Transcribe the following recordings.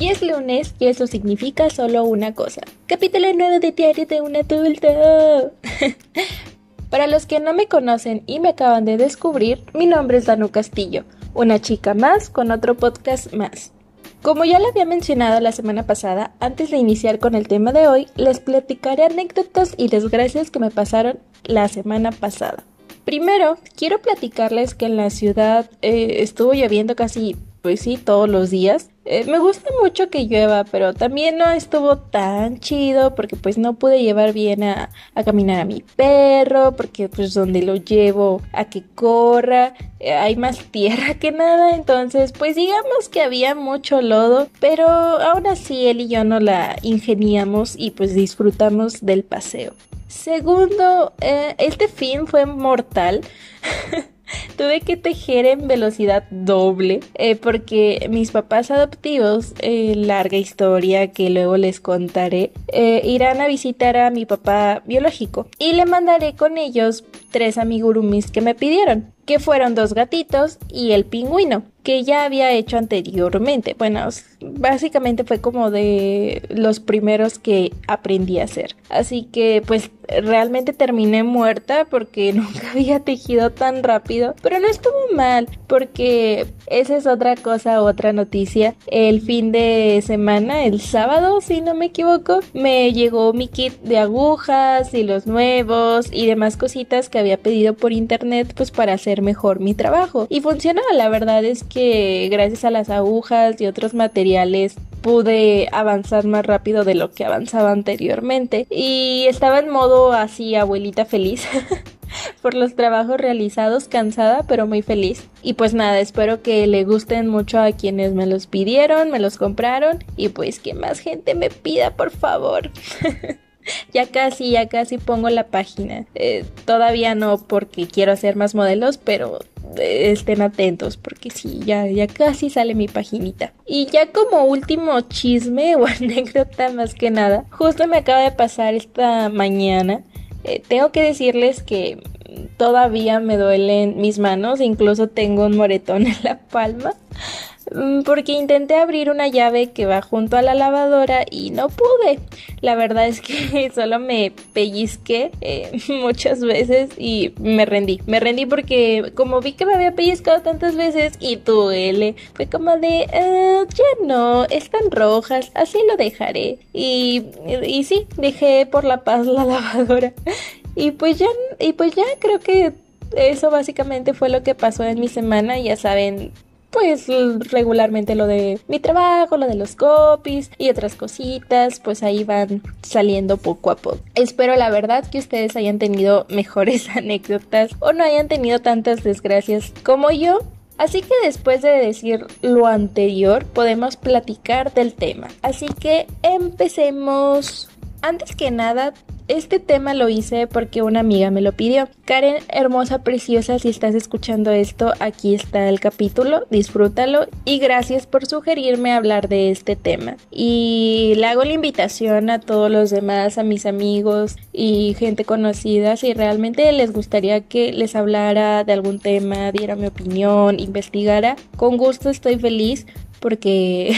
Y es lunes y eso significa solo una cosa. Capítulo nuevo de Diario de un adulto. Para los que no me conocen y me acaban de descubrir, mi nombre es Danu Castillo, una chica más con otro podcast más. Como ya lo había mencionado la semana pasada, antes de iniciar con el tema de hoy, les platicaré anécdotas y desgracias que me pasaron la semana pasada. Primero, quiero platicarles que en la ciudad eh, estuvo lloviendo casi, pues sí, todos los días. Eh, me gusta mucho que llueva, pero también no estuvo tan chido porque pues no pude llevar bien a, a caminar a mi perro, porque pues donde lo llevo a que corra eh, hay más tierra que nada, entonces pues digamos que había mucho lodo, pero aún así él y yo no la ingeniamos y pues disfrutamos del paseo. Segundo, eh, este fin fue mortal. Tuve que tejer en velocidad doble eh, porque mis papás adoptivos, eh, larga historia que luego les contaré, eh, irán a visitar a mi papá biológico y le mandaré con ellos tres amigurumis que me pidieron, que fueron dos gatitos y el pingüino, que ya había hecho anteriormente. Bueno, básicamente fue como de los primeros que aprendí a hacer. Así que pues realmente terminé muerta porque nunca había tejido tan rápido, pero no estuvo mal porque esa es otra cosa, otra noticia. El fin de semana, el sábado, si no me equivoco, me llegó mi kit de agujas y los nuevos y demás cositas que había pedido por internet pues para hacer mejor mi trabajo. Y funcionaba, la verdad es que gracias a las agujas y otros materiales pude avanzar más rápido de lo que avanzaba anteriormente y estaba en modo así abuelita feliz por los trabajos realizados, cansada pero muy feliz. Y pues nada, espero que le gusten mucho a quienes me los pidieron, me los compraron y pues que más gente me pida por favor. ya casi, ya casi pongo la página. Eh, todavía no porque quiero hacer más modelos, pero eh, estén atentos porque sí, ya, ya casi sale mi paginita. Y ya como último chisme o anécdota más que nada, justo me acaba de pasar esta mañana. Eh, tengo que decirles que todavía me duelen mis manos, incluso tengo un moretón en la palma. Mm, porque intenté abrir una llave que va junto a la lavadora y no pude. La verdad es que solo me pellizqué eh, muchas veces y me rendí. Me rendí porque como vi que me había pellizcado tantas veces y duele, fue como de, ah, ya no, están rojas, así lo dejaré. Y, y sí, dejé por la paz la lavadora. Y pues ya, y pues ya creo que eso básicamente fue lo que pasó en mi semana. Ya saben, pues regularmente lo de mi trabajo, lo de los copies y otras cositas, pues ahí van saliendo poco a poco. Espero la verdad que ustedes hayan tenido mejores anécdotas o no hayan tenido tantas desgracias como yo. Así que después de decir lo anterior, podemos platicar del tema. Así que empecemos. Antes que nada, este tema lo hice porque una amiga me lo pidió. Karen, hermosa, preciosa, si estás escuchando esto, aquí está el capítulo, disfrútalo y gracias por sugerirme hablar de este tema. Y le hago la invitación a todos los demás, a mis amigos y gente conocida, si realmente les gustaría que les hablara de algún tema, diera mi opinión, investigara. Con gusto estoy feliz porque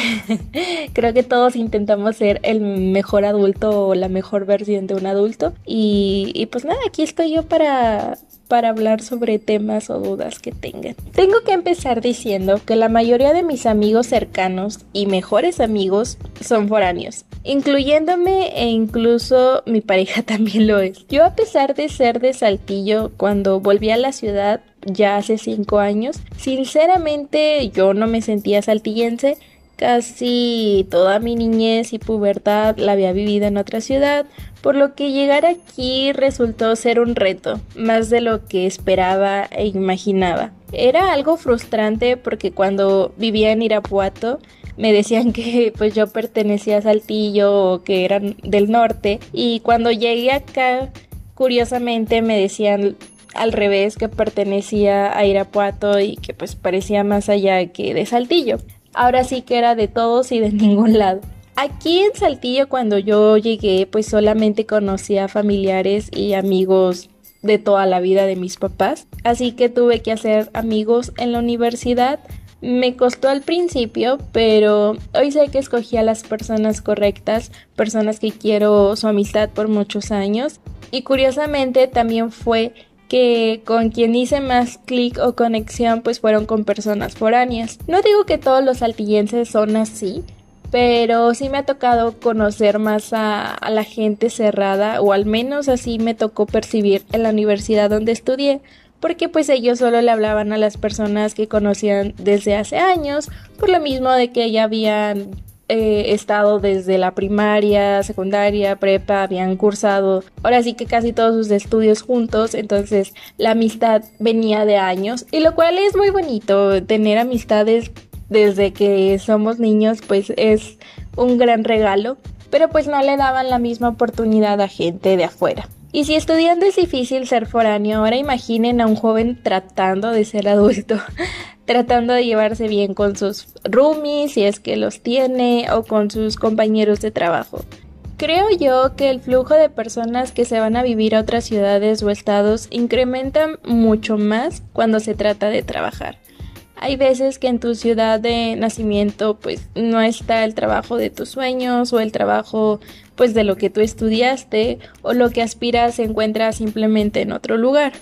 creo que todos intentamos ser el mejor adulto o la mejor versión de un adulto y, pues nada, aquí estoy yo para para hablar sobre temas o dudas que tengan. Tengo que empezar diciendo que la mayoría de mis amigos cercanos y mejores amigos son foráneos, incluyéndome e incluso mi pareja también lo es. Yo a pesar de ser de Saltillo, cuando volví a la ciudad ya hace cinco años. Sinceramente yo no me sentía saltillense. Casi toda mi niñez y pubertad la había vivido en otra ciudad, por lo que llegar aquí resultó ser un reto, más de lo que esperaba e imaginaba. Era algo frustrante porque cuando vivía en Irapuato me decían que pues yo pertenecía a Saltillo o que eran del norte y cuando llegué acá curiosamente me decían al revés que pertenecía a Irapuato y que pues parecía más allá que de Saltillo. Ahora sí que era de todos y de ningún lado. Aquí en Saltillo cuando yo llegué pues solamente conocía familiares y amigos de toda la vida de mis papás, así que tuve que hacer amigos en la universidad Me costó al principio, pero hoy sé que escogí a las personas correctas, personas que quiero su amistad por muchos años. Y curiosamente también fue que con quien hice más clic o conexión pues fueron con personas foráneas. No digo que todos los altillenses son así, pero sí me ha tocado conocer más a, a, la gente cerrada o al menos así me tocó percibir en la universidad donde estudié porque pues ellos solo le hablaban a las personas que conocían desde hace años por lo mismo de que ya habían eh, estado desde la primaria, secundaria, prepa, habían cursado ahora sí que casi todos sus estudios juntos, entonces la amistad venía de años y lo cual es muy bonito, tener amistades desde que somos niños pues es un gran regalo, pero pues no le daban la misma oportunidad a gente de afuera. Y si estudiando es difícil ser foráneo, ahora imaginen a un joven tratando de ser adulto, tratando de llevarse bien con sus roomies, si es que los tiene, o con sus compañeros de trabajo. Creo yo que el flujo de personas que se van a vivir a otras ciudades o estados incrementa mucho más cuando se trata de trabajar. Hay veces que en tu ciudad de nacimiento pues no está el trabajo de tus sueños o el trabajo pues de lo que tú estudiaste o lo que aspiras se encuentra simplemente en otro lugar.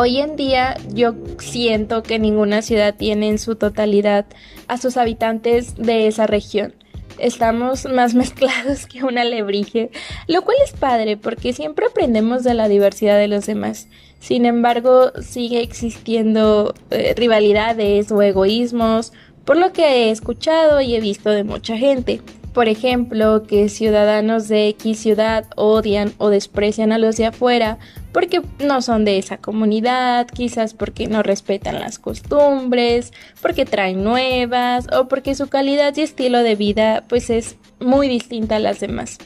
Hoy en día yo siento que ninguna ciudad tiene en su totalidad a sus habitantes de esa región estamos más mezclados que una alebrije, lo cual es padre porque siempre aprendemos de la diversidad de los demás. Sin embargo, sigue existiendo eh, rivalidades o egoísmos, por lo que he escuchado y he visto de mucha gente. Por ejemplo, que ciudadanos de X ciudad odian o desprecian a los de afuera porque no son de esa comunidad, quizás porque no respetan las costumbres, porque traen nuevas o porque su calidad y estilo de vida pues es muy distinta a las demás.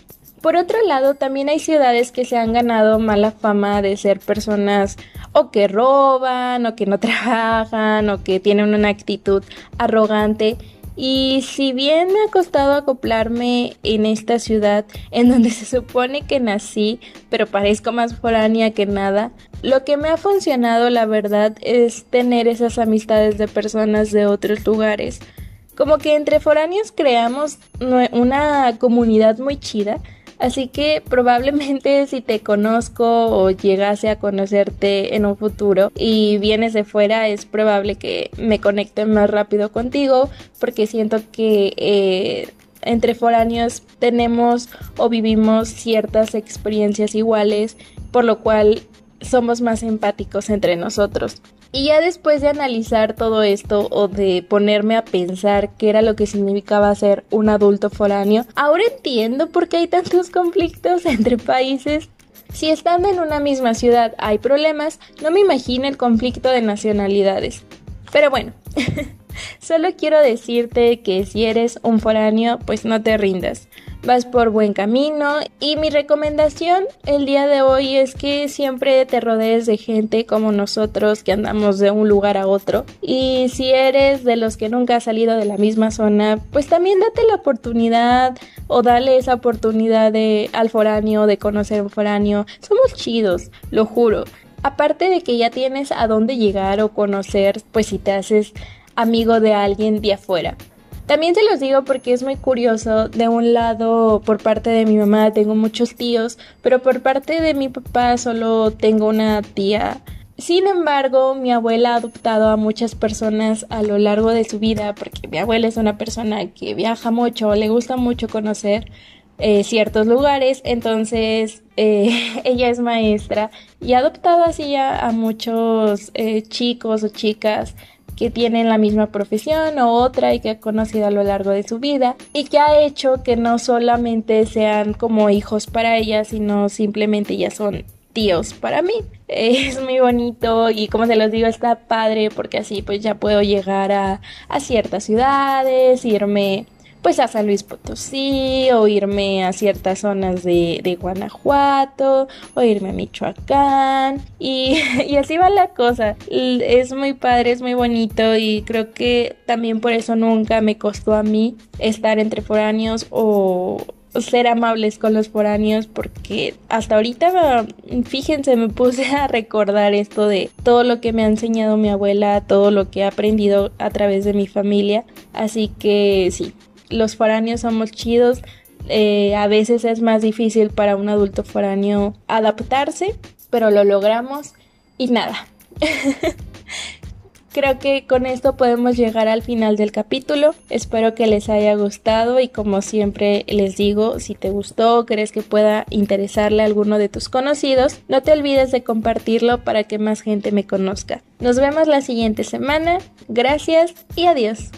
Por otro lado, también hay ciudades que se han ganado mala fama de ser personas o que roban, o que no trabajan, o que tienen una actitud arrogante y si bien me ha costado acoplarme en esta ciudad en donde se supone que nací, pero parezco más foránea que nada, lo que me ha funcionado la verdad es tener esas amistades de personas de otros lugares. Como que entre foráneos creamos una comunidad muy chida Así que probablemente si te conozco o llegase a conocerte en un futuro y vienes de fuera, es probable que me conecte más rápido contigo porque siento que eh, entre foráneos tenemos o vivimos ciertas experiencias iguales, por lo cual somos más empáticos entre nosotros. Y ya después de analizar todo esto o de ponerme a pensar qué era lo que significaba ser un adulto foráneo, ahora entiendo por qué hay tantos conflictos entre países. Si estando en una misma ciudad hay problemas, no me imagino el conflicto de nacionalidades. Pero bueno, solo quiero decirte que si eres un foráneo, pues no te rindas. Vas por buen camino y mi recomendación el día de hoy es que siempre te rodees de gente como nosotros que andamos de un lugar a otro. Y si eres de los que nunca ha salido de la misma zona pues también date la oportunidad o dale esa oportunidad de al foráneo de conocer un foráneo. Somos chidos lo juro. Aparte de que ya tienes a dónde llegar o conocer pues si te haces amigo de alguien de afuera también se los digo porque es muy curioso. De un lado, por parte de mi mamá tengo muchos tíos, pero por parte de mi papá solo tengo una tía. Sin embargo, mi abuela ha adoptado a muchas personas a lo largo de su vida, porque mi abuela es una persona que viaja mucho, le gusta mucho conocer eh, ciertos lugares, entonces eh, ella es maestra y ha adoptado así a, muchos eh, chicos o chicas que tienen la misma profesión o otra y que ha conocido a lo largo de su vida y que ha hecho que no solamente sean como hijos para ella, sino simplemente ya son tíos para mí. Es muy bonito y como se los digo está padre porque así pues ya puedo llegar a, a ciertas ciudades, irme pues a San Luis Potosí o irme a ciertas zonas de, de Guanajuato o irme a Michoacán y, y, así va la cosa. Es muy padre, es muy bonito y creo que también por eso nunca me costó a mí estar entre foráneos o ser amables con los foráneos porque hasta ahorita, fíjense, me puse a recordar esto de todo lo que me ha enseñado mi abuela, todo lo que he aprendido a través de mi familia. Así que sí, los foráneos somos chidos. Eh, a veces es más difícil para un adulto foráneo adaptarse, pero lo logramos y nada. Creo que con esto podemos llegar al final del capítulo. Espero que les haya gustado y como siempre les digo, si te gustó o crees que pueda interesarle a alguno de tus conocidos, no te olvides de compartirlo para que más gente me conozca. Nos vemos la siguiente semana. Gracias y adiós.